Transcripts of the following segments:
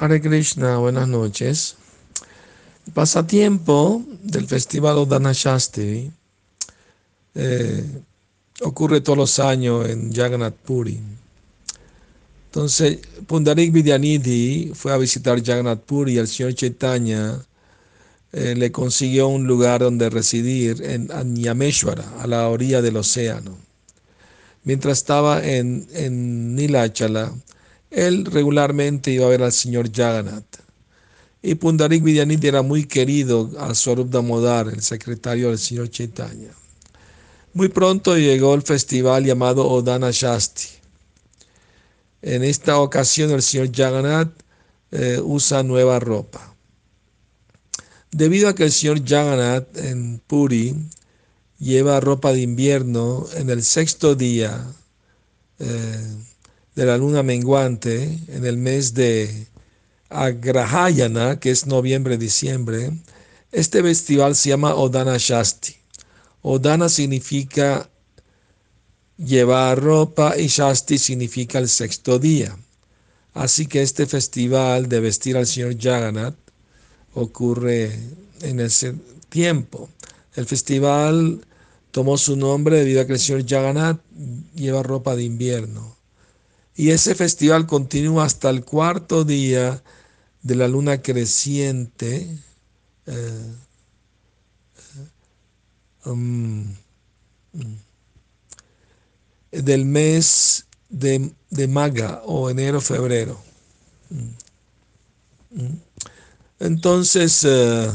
Hare Krishna, buenas noches. El pasatiempo del Festival Odana Shastri eh, ocurre todos los años en Jagannath Puri. Entonces, Pundarik Vidyanidhi fue a visitar Jagannath Puri y el señor Chaitanya eh, le consiguió un lugar donde residir en Anyameshwara, a la orilla del océano. Mientras estaba en, en Nilachala, él regularmente iba a ver al señor Jagannath. Y Pundarik Vidyanidhi era muy querido a Swarup Damodar, el secretario del señor Chaitanya. Muy pronto llegó el festival llamado Odana Shasti. En esta ocasión el señor Jagannath eh, usa nueva ropa. Debido a que el señor Jagannath en Puri lleva ropa de invierno en el sexto día, eh, de la luna menguante en el mes de Agrahayana, que es noviembre-diciembre, este festival se llama Odana Shasti. Odana significa llevar ropa y Shasti significa el sexto día. Así que este festival de vestir al señor Jagannath ocurre en ese tiempo. El festival tomó su nombre debido a que el señor Jagannath lleva ropa de invierno. Y ese festival continúa hasta el cuarto día de la luna creciente. Eh, um, mm, del mes de, Maga o enero-febrero. Mm, mm. Entonces, eh,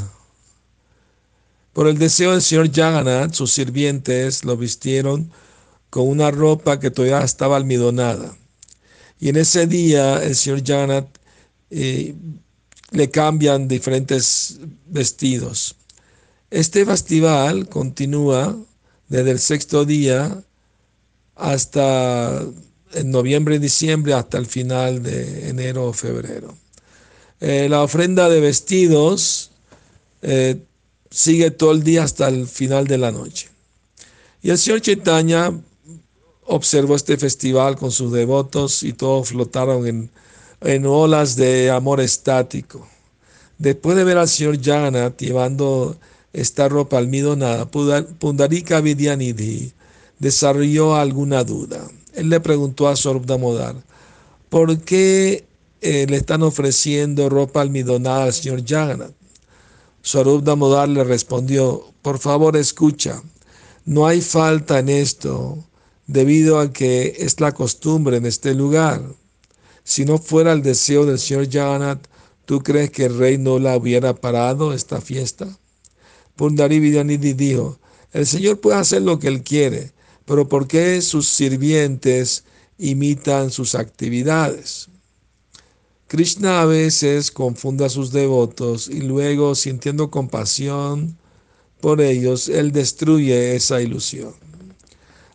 por el deseo del señor Jagannath, sus sirvientes lo vistieron con una ropa que todavía estaba almidonada. Y en ese día el señor Jagannath eh, le cambian diferentes vestidos. Este festival continúa desde el sexto día hasta en noviembre y diciembre hasta el final de enero o febrero. Eh, la ofrenda de vestidos eh, sigue todo el día hasta el final de la noche. Y el señor Chaitanya observó este festival con sus devotos y todos flotaron en, en olas de amor estático. Después de ver al señor Jagannath llevando esta ropa almidonada, Pundarika Vidyanidhi desarrolló alguna duda. Él le preguntó a Swarup Damodar, ¿por qué eh, le están ofreciendo ropa almidonada al señor Jagannath? Swarup Damodar le respondió, por favor escucha, no hay falta en esto debido a que es la costumbre en este lugar. Si no fuera el deseo del señor Jagannath, ¿tú crees que el rey no la hubiera parado esta fiesta? Pundari Vidyanidhi dijo, el Señor puede hacer lo que Él quiere, pero ¿por qué sus sirvientes imitan sus actividades? Krishna a veces confunde a sus devotos y luego, sintiendo compasión por ellos, Él destruye esa ilusión.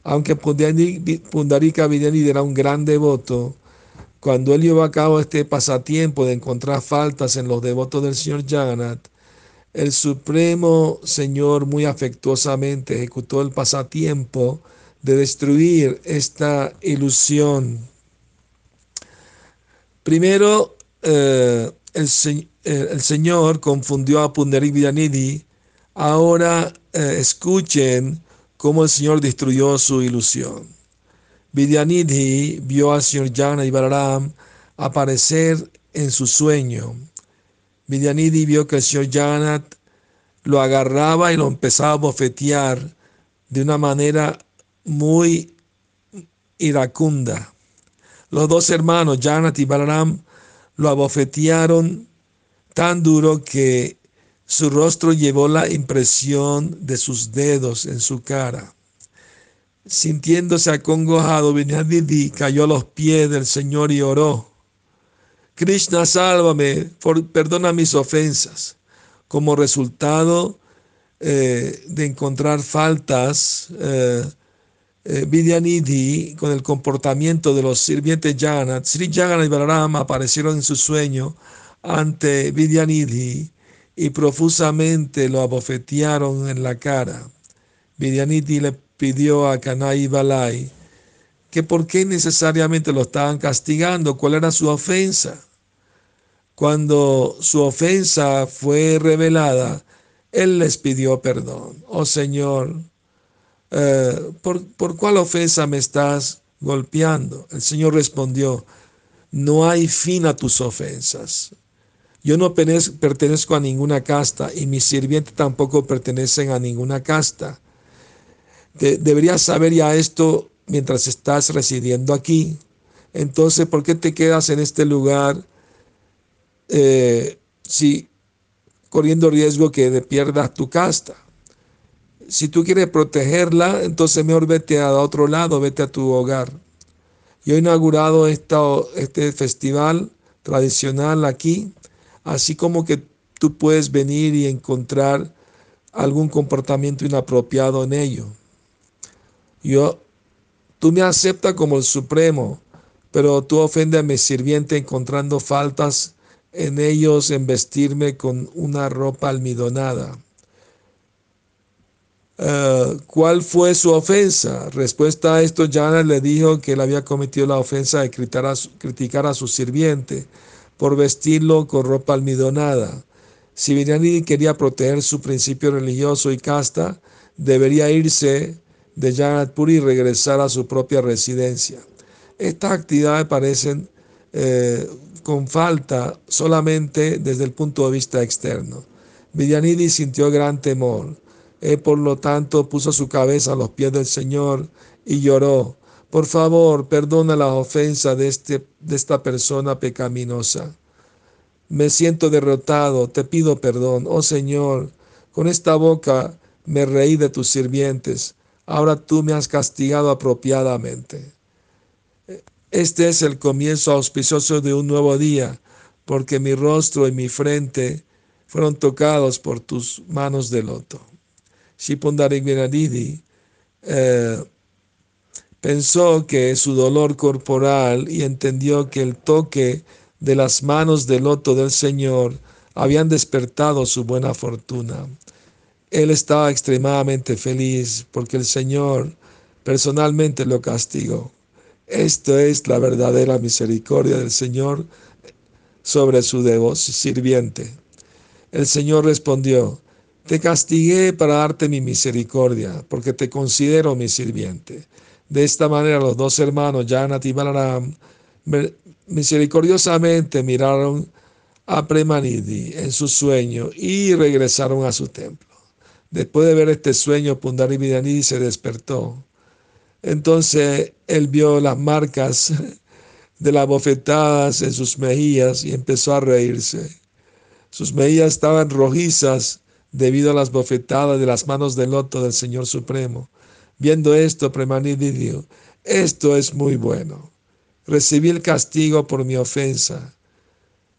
Aunque Pundarika Vidyanidhi era un gran devoto, cuando él llevó a cabo este pasatiempo de encontrar faltas en los devotos del Señor Jagannath, el Supremo Señor muy afectuosamente ejecutó el pasatiempo de destruir esta ilusión. Primero, eh, el, eh, el, Señor confundió a Pundarik Vidyanidhi. Ahora eh, escuchen cómo el Señor destruyó su ilusión. Vidyanidhi vio al señor Jana y Balaram aparecer en su sueño. Vidyanidhi vio que el señor Jagannath lo agarraba y lo empezaba a bofetear de una manera muy iracunda. Los dos hermanos, Jagannath y Balaram, lo abofetearon tan duro que su rostro llevó la impresión de sus dedos en su cara. Sintiéndose acongojado, Vinayadidi cayó a los pies del Señor y oró. Krishna, sálvame, perdona mis ofensas. Como resultado eh, de encontrar faltas, eh, eh, Vidyanidhi, con el comportamiento de los sirvientes Jagannath, Sri Jagannath y Balaram aparecieron en su sueño ante Vidyanidhi y profusamente lo abofetearon en la cara. Vidyanidhi le pidió a Kanai Balai que por qué necesariamente lo estaban castigando, cuál era su ofensa. Cuando su ofensa fue revelada, él les pidió perdón. Oh Señor, eh, ¿por, ¿por cuál ofensa me estás golpeando? El Señor respondió, no hay fin a tus ofensas. Yo no pertenezco a ninguna casta y mis sirvientes tampoco pertenecen a ninguna casta. deberías saber ya esto mientras estás residiendo aquí. Entonces, ¿por qué te quedas en este lugar eh, si corriendo riesgo que pierdas tu casta? Si tú quieres protegerla, entonces mejor vete a otro lado, vete a tu hogar. Yo he inaugurado este festival tradicional aquí así como que tú puedes venir y encontrar algún comportamiento inapropiado en ello. Yo, tú me aceptas como el supremo, pero tú ofendes a mi sirviente encontrando faltas en ellos en vestirme con una ropa almidonada. Eh, ¿Cuál fue su ofensa? Respuesta a esto, Jana le dijo que él había cometido la ofensa de criticar a criticar a su sirviente por vestirlo con ropa almidonada. Si Vinyani quería proteger su principio religioso y casta, debería irse de Jagannath y regresar a su propia residencia. Estas actividades parecen eh, con falta solamente desde el punto de vista externo. Vidyanidhi sintió gran temor. Él, por lo tanto, puso su cabeza a los pies del Señor y lloró. Por favor, perdona la ofensa de, este, de esta persona pecaminosa. Me siento derrotado, te pido perdón. Oh Señor, con esta boca me reí de tus sirvientes. Ahora tú me has castigado apropiadamente. Este es el comienzo auspicioso de un nuevo día, porque mi rostro y mi frente fueron tocados por tus manos de loto. Shipundarik Benadidi eh, Pensó que su dolor corporal y entendió que el toque de las manos del loto del Señor habían despertado su buena fortuna. Él estaba extremadamente feliz porque el Señor personalmente lo castigó. Esto es la verdadera misericordia del Señor sobre su devoto sirviente. El Señor respondió, te castigué para darte mi misericordia, porque te considero mi sirviente. De esta manera los dos hermanos, Janat y Balaram, misericordiosamente miraron a Premanidi en su sueño y regresaron a su templo. Después de ver este sueño, Pundari Vidanidi se despertó. Entonces él vio las marcas de las bofetadas en sus mejillas y empezó a reírse. Sus mejillas estaban rojizas debido a las bofetadas de las manos del loto del Señor Supremo. Viendo esto, Premanidi dijo, esto es muy bueno. Recibí el castigo por mi ofensa.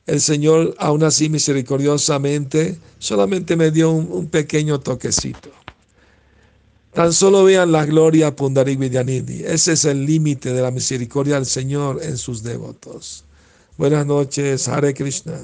El Señor, aún así misericordiosamente, solamente me dio un, pequeño toquecito. Tan solo vean la gloria Pundarik Vidyanidhi. Ese es el límite de la misericordia del Señor en sus devotos. Buenas noches, Hare Krishna.